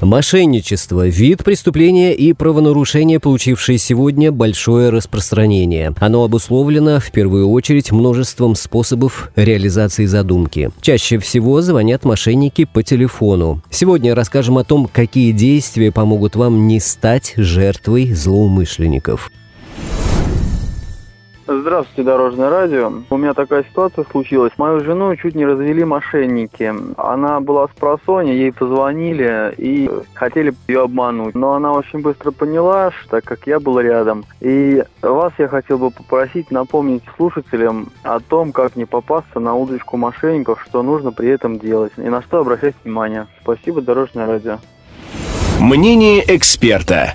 Мошенничество – вид преступления и правонарушения, получившее сегодня большое распространение. Оно обусловлено, в первую очередь, множеством способов реализации задумки. Чаще всего звонят мошенники по телефону. Сегодня расскажем о том, какие действия помогут вам не стать жертвой злоумышленников. Здравствуйте, Дорожное радио. У меня такая ситуация случилась. Мою жену чуть не развели мошенники. Она была с просони, ей позвонили и хотели ее обмануть. Но она очень быстро поняла, так как я был рядом. И вас я хотел бы попросить напомнить слушателям о том, как не попасться на удочку мошенников, что нужно при этом делать и на что обращать внимание. Спасибо, Дорожное радио. Мнение эксперта.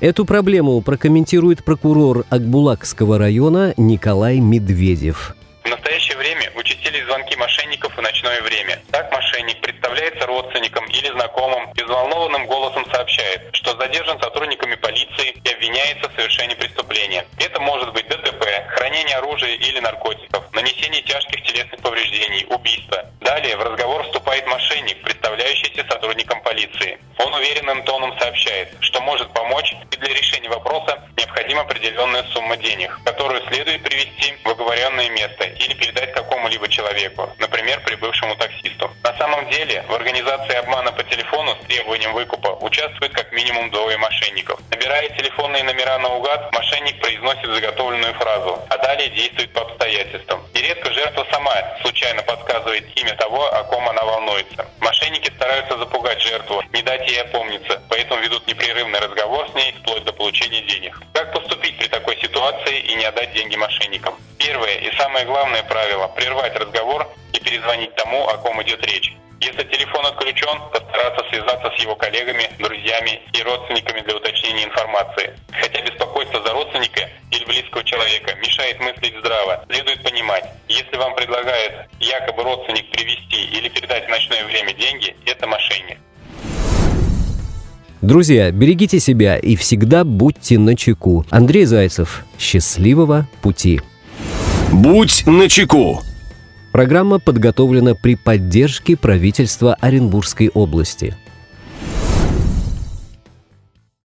Эту проблему прокомментирует прокурор Акбулакского района Николай Медведев. В настоящее время участились звонки мошенников в ночное время. Так мошенник представляется родственникам или знакомым и взволнованным голосом сообщает, что задержан сотрудниками полиции и обвиняется в совершении преступления. Это может быть ДТП, хранение оружия или наркотиков, нанесение тяжких телесных повреждений, убийство. Далее в разговор вступает мошенник, представляющийся сотрудником полиции. Он уверенным тоном сообщает, что может помочь и для решения вопроса необходима определенная сумма денег, которую следует привести в оговоренное место или передать какому-либо человеку, например, прибывшему таксисту. На самом деле в организации обмана по телефону с требованием выкупа участвует как минимум двое мошенников. Набирая телефонные номера наугад, мошенник произносит заготовленную фразу, а далее действует по обстоятельствам. Нередко жертва сама случайно подсказывает имя того, о ком она волнуется. Мошенники стараются запугать жертву, не дать ей опомниться, поэтому ведут непрерывный разговор с ней вплоть до получения денег. Как поступить при такой ситуации и не отдать деньги мошенникам? Первое и самое главное правило – прервать разговор и перезвонить тому, о ком идет речь. Если телефон отключен, постараться связаться с его коллегами, друзьями и родственниками для уточнения информации. Хотя родственника близкого человека мешает мыслить здраво, следует понимать, если вам предлагает якобы родственник привести или передать в ночное время деньги, это мошенник. Друзья, берегите себя и всегда будьте начеку. Андрей Зайцев. Счастливого пути. Будь начеку. Программа подготовлена при поддержке правительства Оренбургской области.